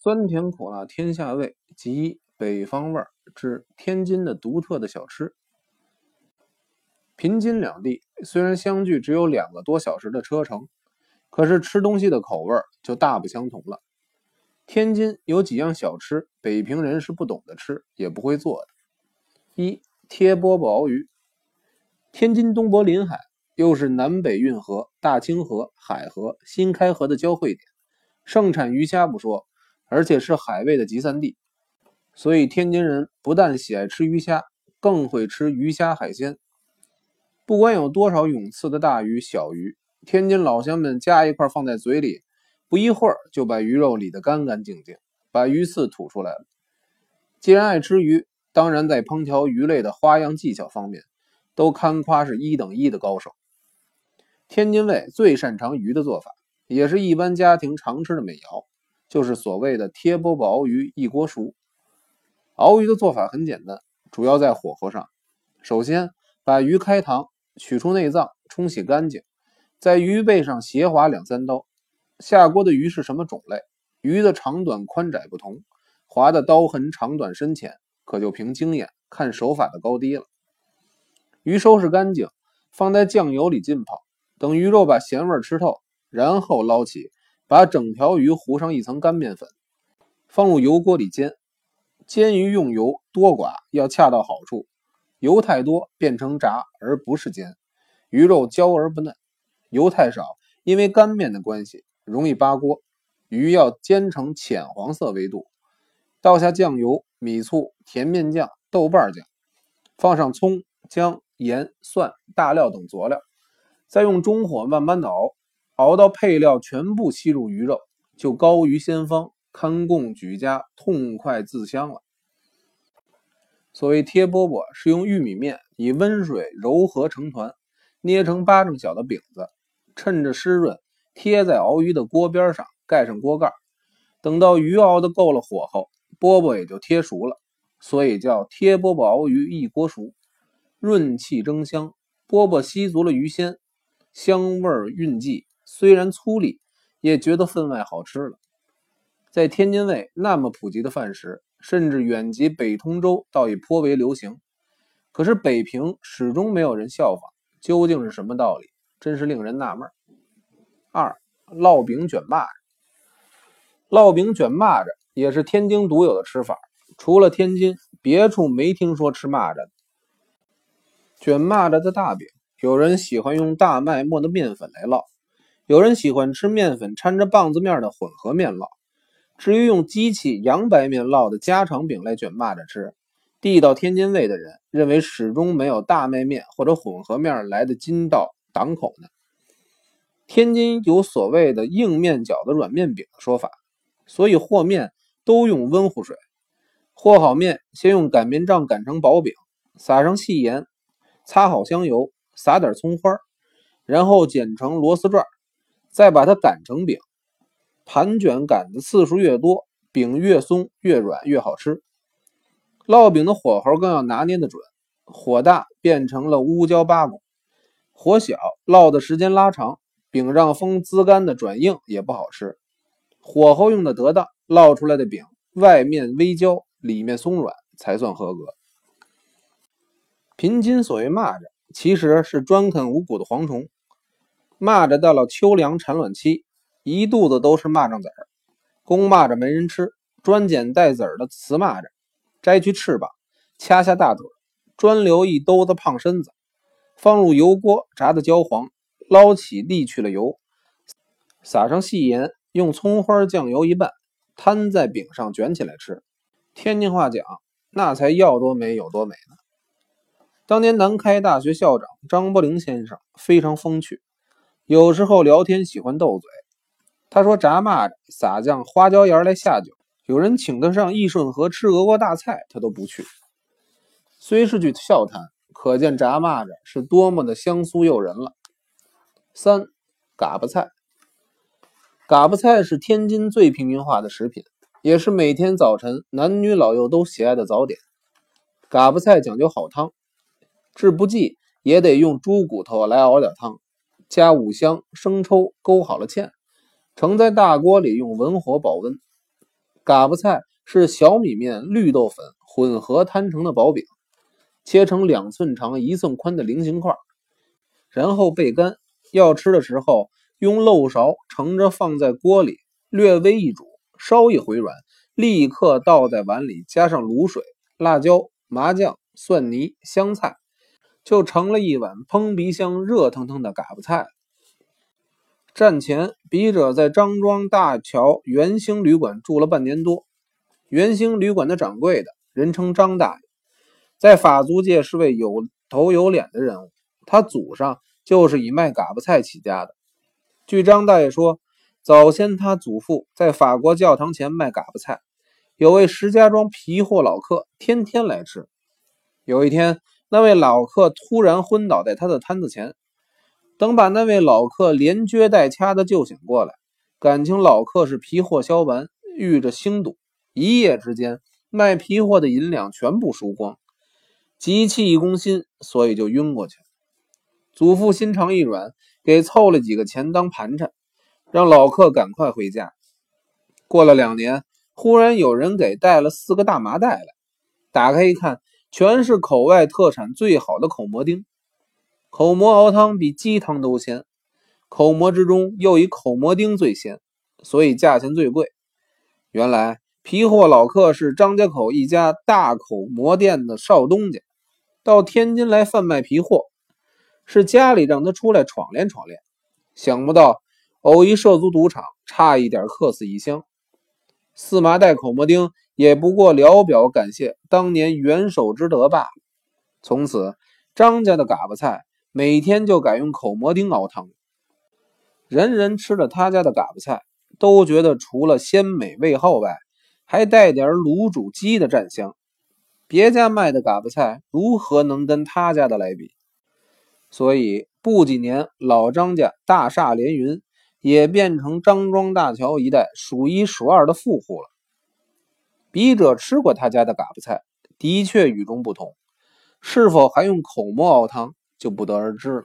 酸甜苦辣天下味，集北方味儿之天津的独特的小吃。平津两地虽然相距只有两个多小时的车程，可是吃东西的口味就大不相同了。天津有几样小吃，北平人是不懂得吃，也不会做的。一贴饽饽熬鱼。天津东柏临海，又是南北运河、大清河、海河、新开河的交汇点，盛产鱼虾不说。而且是海味的集散地，所以天津人不但喜爱吃鱼虾，更会吃鱼虾海鲜。不管有多少泳刺的大鱼小鱼，天津老乡们夹一块放在嘴里，不一会儿就把鱼肉理得干干净净，把鱼刺吐出来了。既然爱吃鱼，当然在烹调鱼类的花样技巧方面，都堪夸是一等一的高手。天津卫最擅长鱼的做法，也是一般家庭常吃的美肴。就是所谓的贴饽饽熬鱼一锅熟。熬鱼的做法很简单，主要在火候上。首先把鱼开膛，取出内脏，冲洗干净，在鱼背上斜划两三刀。下锅的鱼是什么种类？鱼的长短宽窄不同，划的刀痕长短深浅，可就凭经验看手法的高低了。鱼收拾干净，放在酱油里浸泡，等鱼肉把咸味吃透，然后捞起。把整条鱼糊上一层干面粉，放入油锅里煎。煎鱼用油多寡要恰到好处，油太多变成炸而不是煎，鱼肉焦而不嫩；油太少，因为干面的关系容易扒锅。鱼要煎成浅黄色为度。倒下酱油、米醋、甜面酱、豆瓣酱，放上葱、姜、盐、蒜、大料等佐料，再用中火慢慢熬。熬到配料全部吸入鱼肉，就高于鲜方，堪供举家痛快自香了。所谓贴饽饽，是用玉米面以温水揉合成团，捏成巴掌小的饼子，趁着湿润贴在熬鱼的锅边上，盖上锅盖，等到鱼熬的够了火候，饽饽也就贴熟了，所以叫贴饽饽熬鱼一锅熟，润气蒸香，饽饽吸足了鱼鲜，香味韵迹。虽然粗粝，也觉得分外好吃了。在天津卫那么普及的饭食，甚至远及北通州，倒也颇为流行。可是北平始终没有人效仿，究竟是什么道理？真是令人纳闷。二烙饼卷蚂蚱，烙饼卷蚂蚱也是天津独有的吃法，除了天津，别处没听说吃蚂蚱。卷蚂蚱的大饼，有人喜欢用大麦磨的面粉来烙。有人喜欢吃面粉掺着棒子面的混合面烙，至于用机器洋白面烙的家常饼来卷蚂蚱吃，地道天津味的人认为始终没有大麦面或者混合面来的筋道挡口呢。天津有所谓的硬面饺子软面饼的说法，所以和面都用温乎水。和好面，先用擀面杖擀成薄饼，撒上细盐，擦好香油，撒点葱花，然后剪成螺丝转。再把它擀成饼，盘卷擀的次数越多，饼越松越软越好吃。烙饼的火候更要拿捏的准，火大变成了乌焦八公，火小烙的时间拉长，饼让风滋干的转硬也不好吃。火候用的得当，烙出来的饼外面微焦，里面松软才算合格。平津所谓蚂蚱，其实是专啃五谷的蝗虫。蚂蚱到了秋凉产卵期，一肚子都是蚂蚱籽儿。公蚂蚱没人吃，专捡带籽儿的雌蚂蚱，摘去翅膀，掐下大腿，专留一兜子胖身子，放入油锅炸得焦黄，捞起沥去了油，撒上细盐，用葱花酱油一拌，摊在饼上卷起来吃。天津话讲，那才要多美有多美呢。当年南开大学校长张伯苓先生非常风趣。有时候聊天喜欢斗嘴，他说炸蚂蚱撒酱花椒盐来下酒，有人请他上义顺河吃俄国大菜，他都不去。虽是句笑谈，可见炸蚂蚱是多么的香酥诱人了。三，嘎巴菜。嘎巴菜是天津最平民化的食品，也是每天早晨男女老幼都喜爱的早点。嘎巴菜讲究好汤，治不济也得用猪骨头来熬点汤。加五香、生抽勾好了芡，盛在大锅里，用文火保温。嘎巴菜是小米面、绿豆粉混合摊成的薄饼，切成两寸长、一寸宽的菱形块，然后焙干。要吃的时候，用漏勺盛着放在锅里，略微一煮，稍一回软，立刻倒在碗里，加上卤水、辣椒、麻酱、蒜泥、香菜，就成了一碗喷鼻香、热腾腾的嘎巴菜。战前，笔者在张庄大桥元兴旅馆住了半年多。元兴旅馆的掌柜的，人称张大爷，在法租界是位有头有脸的人物。他祖上就是以卖嘎巴菜起家的。据张大爷说，早先他祖父在法国教堂前卖嘎巴菜，有位石家庄皮货老客天天来吃。有一天，那位老客突然昏倒在他的摊子前。等把那位老客连撅带掐的救醒过来，感情老客是皮货销完，遇着星堵，一夜之间卖皮货的银两全部输光，急气一攻心，所以就晕过去了。祖父心肠一软，给凑了几个钱当盘缠，让老客赶快回家。过了两年，忽然有人给带了四个大麻袋来，打开一看，全是口外特产最好的口蘑丁。口蘑熬汤比鸡汤都鲜，口蘑之中又以口蘑丁最鲜，所以价钱最贵。原来皮货老客是张家口一家大口蘑店的少东家，到天津来贩卖皮货，是家里让他出来闯练闯练，想不到偶一涉足赌场，差一点客死异乡。四麻袋口蘑丁也不过聊表感谢当年元首之德罢了。从此张家的嘎巴菜。每天就改用口蘑丁熬汤，人人吃了他家的嘎巴菜，都觉得除了鲜美味厚外，还带点卤煮鸡的蘸香。别家卖的嘎巴菜如何能跟他家的来比？所以不几年，老张家大厦连云，也变成张庄大桥一带数一数二的富户了。笔者吃过他家的嘎巴菜，的确与众不同。是否还用口蘑熬汤？就不得而知了。